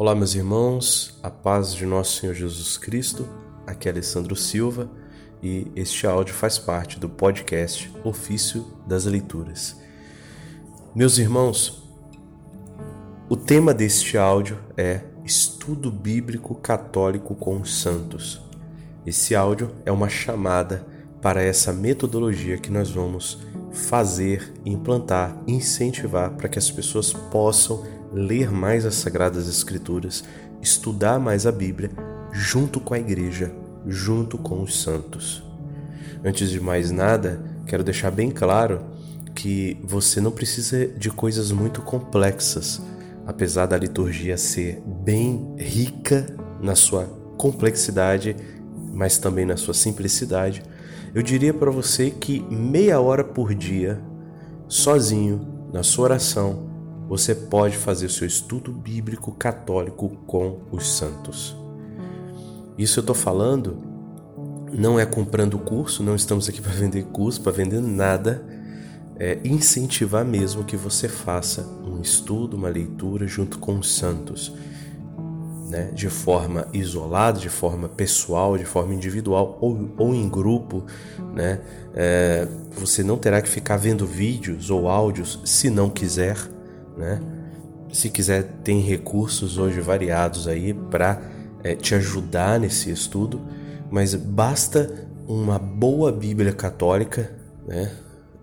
Olá, meus irmãos, a paz de nosso Senhor Jesus Cristo. Aqui é Alessandro Silva e este áudio faz parte do podcast Ofício das Leituras. Meus irmãos, o tema deste áudio é Estudo Bíblico Católico com os Santos. Esse áudio é uma chamada para essa metodologia que nós vamos fazer, implantar, incentivar para que as pessoas possam ler mais as Sagradas Escrituras, estudar mais a Bíblia, junto com a igreja, junto com os santos. Antes de mais nada, quero deixar bem claro que você não precisa de coisas muito complexas, apesar da liturgia ser bem rica na sua complexidade, mas também na sua simplicidade. Eu diria para você que meia hora por dia, sozinho, na sua oração, você pode fazer o seu estudo bíblico católico com os santos. Isso eu estou falando não é comprando curso, não estamos aqui para vender curso, para vender nada. É incentivar mesmo que você faça um estudo, uma leitura junto com os santos, né? de forma isolada, de forma pessoal, de forma individual ou, ou em grupo. Né? É, você não terá que ficar vendo vídeos ou áudios se não quiser né? Se quiser, tem recursos hoje variados aí para é, te ajudar nesse estudo, mas basta uma boa Bíblia católica, né?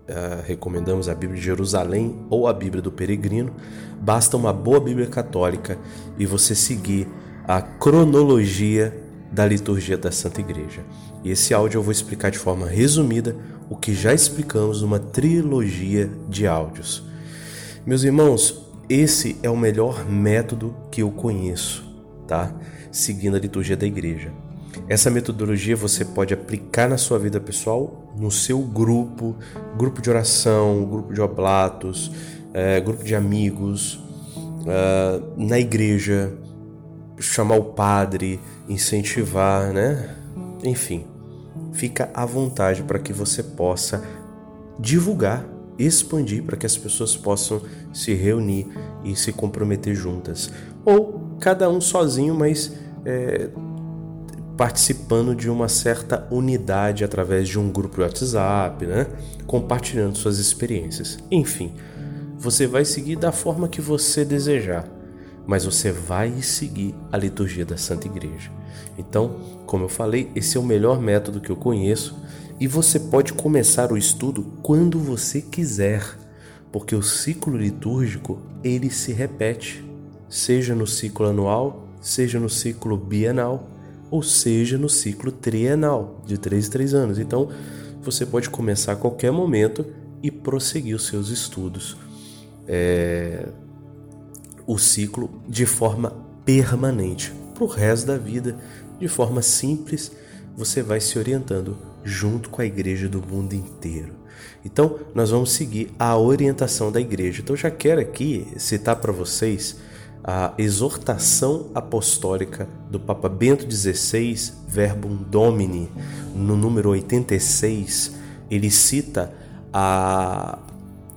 Uh, recomendamos a Bíblia de Jerusalém ou a Bíblia do Peregrino. Basta uma boa Bíblia católica e você seguir a cronologia da liturgia da Santa Igreja. E esse áudio eu vou explicar de forma resumida o que já explicamos numa trilogia de áudios. Meus irmãos, esse é o melhor método que eu conheço, tá? Seguindo a liturgia da igreja. Essa metodologia você pode aplicar na sua vida pessoal, no seu grupo, grupo de oração, grupo de oblatos, é, grupo de amigos, é, na igreja, chamar o padre, incentivar, né? Enfim, fica à vontade para que você possa divulgar expandir para que as pessoas possam se reunir e se comprometer juntas. Ou cada um sozinho, mas é, participando de uma certa unidade através de um grupo de WhatsApp, né? compartilhando suas experiências. Enfim, você vai seguir da forma que você desejar, mas você vai seguir a liturgia da Santa Igreja. Então, como eu falei, esse é o melhor método que eu conheço e você pode começar o estudo quando você quiser, porque o ciclo litúrgico ele se repete, seja no ciclo anual, seja no ciclo bienal, ou seja no ciclo trienal, de 3 em 3 anos. Então, você pode começar a qualquer momento e prosseguir os seus estudos. É... O ciclo de forma permanente, para o resto da vida, de forma simples, você vai se orientando junto com a igreja do mundo inteiro. Então, nós vamos seguir a orientação da igreja. Então, já quero aqui citar para vocês a exortação apostólica do Papa Bento XVI, Verbum Domini, no número 86. Ele cita a,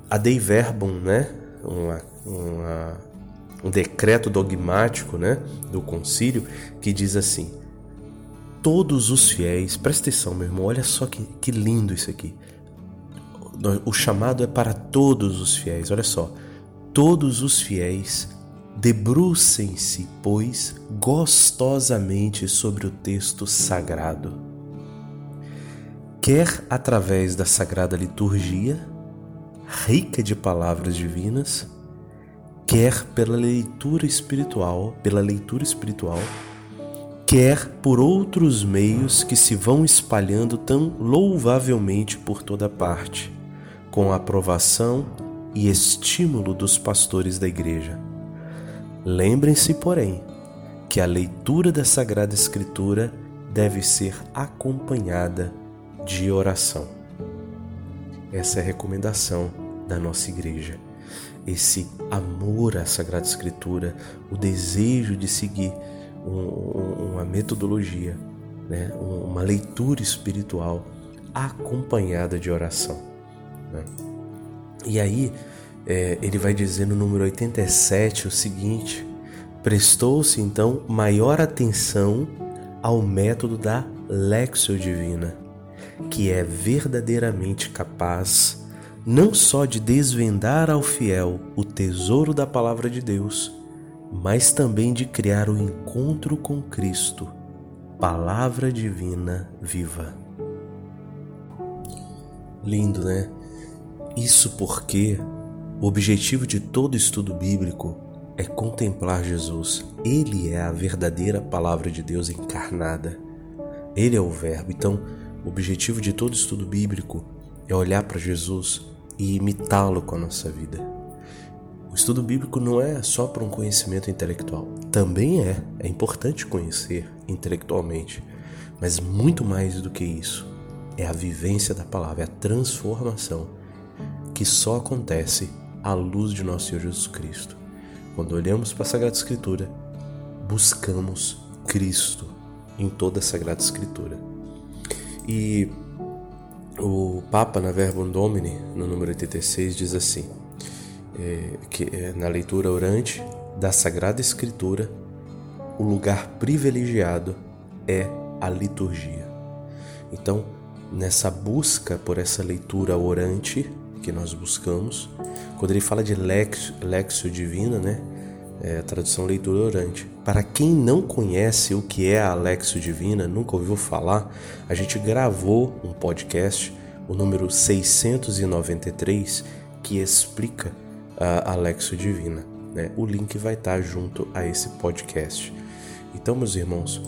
a Dei Verbum, né? Uma, uma, um decreto dogmático né? do concílio que diz assim: todos os fiéis, presta atenção, meu irmão, olha só que, que lindo isso aqui. O chamado é para todos os fiéis, olha só. Todos os fiéis debrucem-se, pois, gostosamente sobre o texto sagrado. Quer através da sagrada liturgia, rica de palavras divinas, quer pela leitura espiritual, pela leitura espiritual, quer por outros meios que se vão espalhando tão louvavelmente por toda parte, com a aprovação e estímulo dos pastores da Igreja. Lembrem-se, porém, que a leitura da Sagrada Escritura deve ser acompanhada de oração. Essa é a recomendação da nossa igreja. Esse amor à Sagrada Escritura, o desejo de seguir um, uma metodologia, né? uma leitura espiritual acompanhada de oração. Né? E aí é, ele vai dizer no número 87 o seguinte: prestou-se então maior atenção ao método da Lexio Divina, que é verdadeiramente capaz não só de desvendar ao fiel o tesouro da palavra de Deus, mas também de criar o encontro com Cristo, palavra divina viva. Lindo, né? Isso porque o objetivo de todo estudo bíblico é contemplar Jesus. Ele é a verdadeira palavra de Deus encarnada. Ele é o Verbo. Então, o objetivo de todo estudo bíblico é olhar para Jesus e imitá-lo com a nossa vida. O estudo bíblico não é só para um conhecimento intelectual. Também é, é importante conhecer intelectualmente, mas muito mais do que isso, é a vivência da palavra, é a transformação que só acontece à luz de nosso Senhor Jesus Cristo. Quando olhamos para a Sagrada Escritura, buscamos Cristo em toda a Sagrada Escritura. E o Papa, na Verbum Domini, no número 86, diz assim, é, que é, na leitura orante da Sagrada Escritura, o lugar privilegiado é a liturgia. Então, nessa busca por essa leitura orante que nós buscamos, quando ele fala de lexio, divina, né? É, tradução leitura orante. Para quem não conhece o que é a Lexio Divina, nunca ouviu falar, a gente gravou um podcast, o número 693, que explica a Lexio Divina. Né? O link vai estar junto a esse podcast. Então, meus irmãos,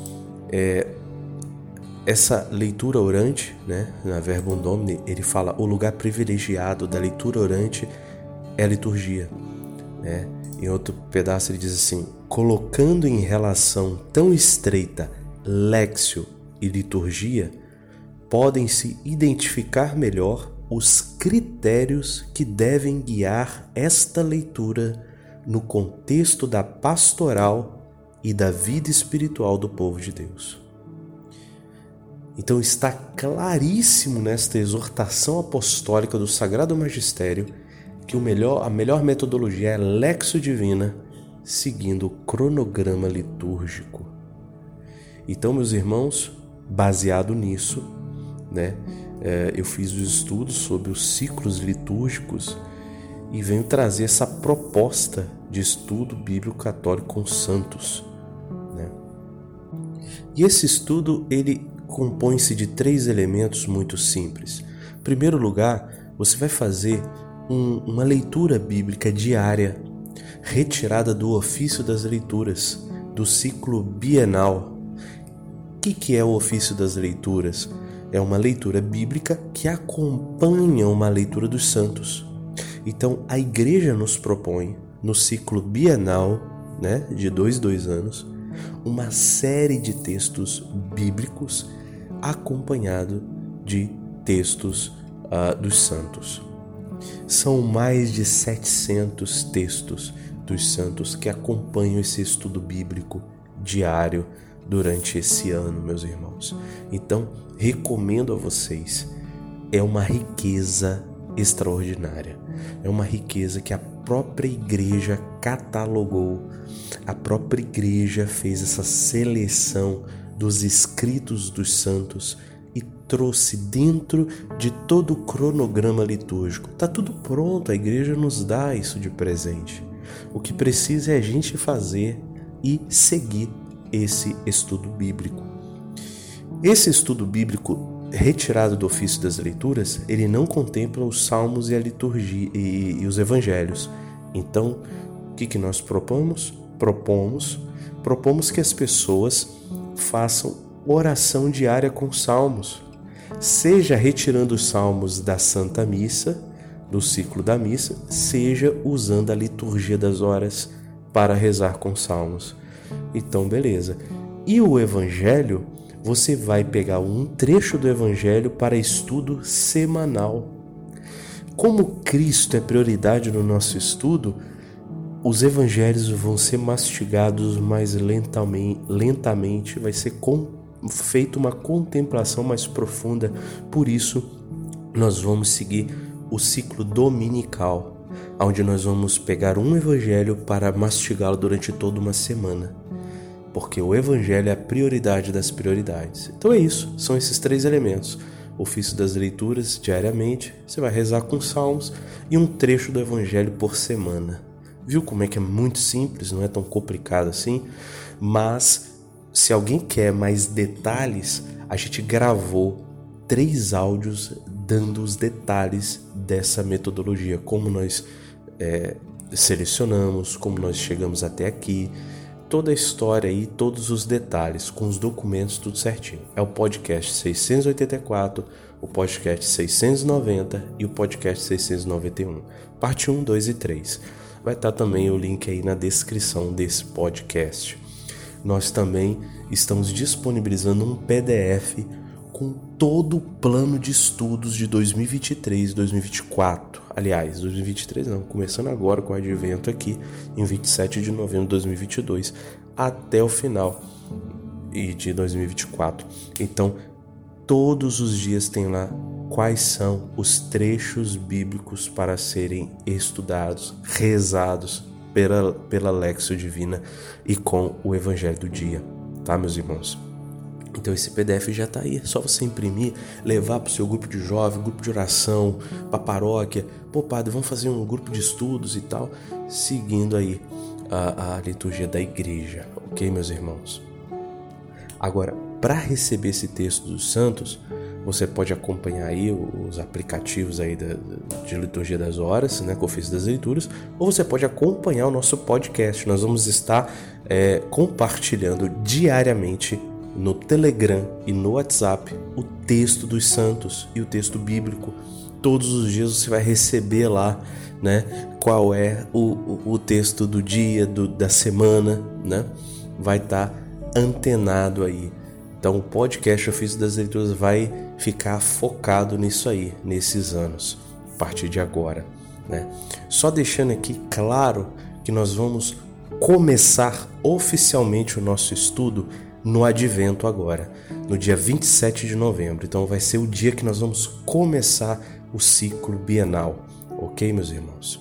é, essa leitura orante, né, na Verbum Domini, ele fala o lugar privilegiado da leitura orante é a liturgia. Né? Em outro pedaço ele diz assim: colocando em relação tão estreita lexio e liturgia, podem se identificar melhor os critérios que devem guiar esta leitura no contexto da pastoral e da vida espiritual do povo de Deus. Então está claríssimo nesta exortação apostólica do Sagrado Magistério que melhor, a melhor metodologia é Lexo Divina, seguindo o cronograma litúrgico. Então, meus irmãos, baseado nisso, né, é, eu fiz os estudos sobre os ciclos litúrgicos e venho trazer essa proposta de estudo bíblico católico com santos. Né? E esse estudo ele compõe-se de três elementos muito simples. Em primeiro lugar, você vai fazer um, uma leitura bíblica diária, retirada do ofício das leituras, do ciclo bienal. O que, que é o ofício das leituras? É uma leitura bíblica que acompanha uma leitura dos santos. Então, a igreja nos propõe, no ciclo bienal, né, de dois, dois anos, uma série de textos bíblicos acompanhado de textos uh, dos santos. São mais de 700 textos dos santos que acompanham esse estudo bíblico diário durante esse ano, meus irmãos. Então, recomendo a vocês. É uma riqueza extraordinária. É uma riqueza que a própria igreja catalogou. A própria igreja fez essa seleção dos escritos dos santos e trouxe dentro de todo o cronograma litúrgico. Está tudo pronto, a igreja nos dá isso de presente. O que precisa é a gente fazer e seguir esse estudo bíblico. Esse estudo bíblico retirado do ofício das leituras, ele não contempla os salmos e a liturgia e, e os evangelhos. Então, o que, que nós propomos? Propomos, propomos que as pessoas façam oração diária com salmos, seja retirando os salmos da Santa Missa, do ciclo da missa, seja usando a liturgia das horas para rezar com salmos. Então, beleza. E o evangelho, você vai pegar um trecho do evangelho para estudo semanal. Como Cristo é prioridade no nosso estudo, os evangelhos vão ser mastigados mais lentamente, lentamente vai ser com feito uma contemplação mais profunda. Por isso, nós vamos seguir o ciclo dominical. onde nós vamos pegar um evangelho para mastigá-lo durante toda uma semana. Porque o evangelho é a prioridade das prioridades. Então é isso, são esses três elementos. Ofício das leituras diariamente, você vai rezar com salmos e um trecho do evangelho por semana. Viu como é que é muito simples, não é tão complicado assim? Mas se alguém quer mais detalhes, a gente gravou três áudios dando os detalhes dessa metodologia, como nós é, selecionamos, como nós chegamos até aqui, toda a história aí, todos os detalhes, com os documentos, tudo certinho. É o podcast 684, o podcast 690 e o podcast 691, parte 1, 2 e 3. Vai estar também o link aí na descrição desse podcast. Nós também estamos disponibilizando um PDF com todo o plano de estudos de 2023 e 2024. Aliás, 2023 não, começando agora com o advento aqui em 27 de novembro de 2022 até o final e de 2024. Então, todos os dias tem lá quais são os trechos bíblicos para serem estudados, rezados pela, pela Lexio Divina e com o Evangelho do dia, tá, meus irmãos? Então esse PDF já está aí, é só você imprimir, levar para o seu grupo de jovem, grupo de oração, para paróquia. Pô, padre, vamos fazer um grupo de estudos e tal, seguindo aí a, a liturgia da igreja, ok, meus irmãos? Agora, para receber esse texto dos santos, você pode acompanhar aí os aplicativos aí da, de liturgia das horas, né, o ofício das leituras, ou você pode acompanhar o nosso podcast. Nós vamos estar é, compartilhando diariamente no Telegram e no WhatsApp o texto dos santos e o texto bíblico. Todos os dias você vai receber lá, né? Qual é o, o, texto do dia, do, da semana, né? Vai estar tá antenado aí. Então o podcast Ofício das Leituras vai ficar focado nisso aí, nesses anos, a partir de agora. Né? Só deixando aqui claro que nós vamos começar oficialmente o nosso estudo no advento agora, no dia 27 de novembro. Então vai ser o dia que nós vamos começar o ciclo bienal, ok, meus irmãos?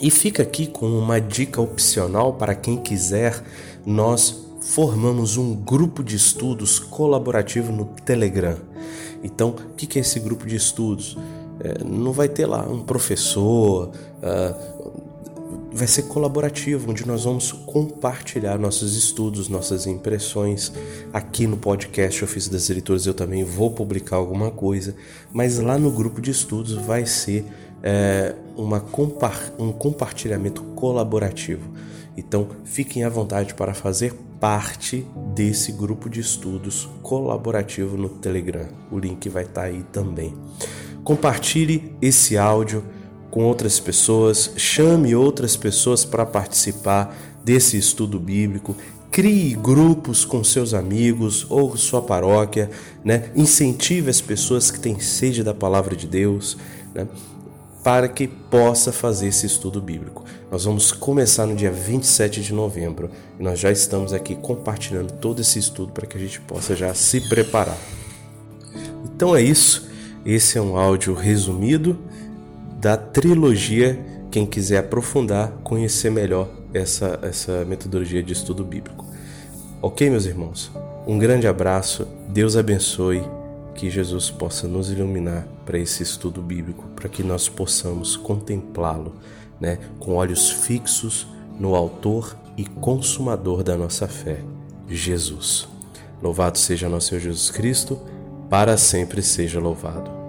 E fica aqui com uma dica opcional para quem quiser, nós formamos um grupo de estudos colaborativo no Telegram. Então, o que é esse grupo de estudos? É, não vai ter lá um professor, uh, vai ser colaborativo, onde nós vamos compartilhar nossos estudos, nossas impressões. Aqui no podcast Ofício das Editoras eu também vou publicar alguma coisa, mas lá no grupo de estudos vai ser é, uma um compartilhamento colaborativo. Então fiquem à vontade para fazer parte desse grupo de estudos colaborativo no Telegram. O link vai estar aí também. Compartilhe esse áudio com outras pessoas, chame outras pessoas para participar desse estudo bíblico, crie grupos com seus amigos ou sua paróquia, né? incentive as pessoas que têm sede da palavra de Deus, né? para que possa fazer esse estudo bíblico. Nós vamos começar no dia 27 de novembro e nós já estamos aqui compartilhando todo esse estudo para que a gente possa já se preparar. Então é isso, esse é um áudio resumido da trilogia. Quem quiser aprofundar, conhecer melhor essa, essa metodologia de estudo bíblico. Ok, meus irmãos? Um grande abraço, Deus abençoe, que Jesus possa nos iluminar para esse estudo bíblico, para que nós possamos contemplá-lo né, com olhos fixos no Autor e Consumador da nossa fé, Jesus. Louvado seja nosso Senhor Jesus Cristo, para sempre seja louvado.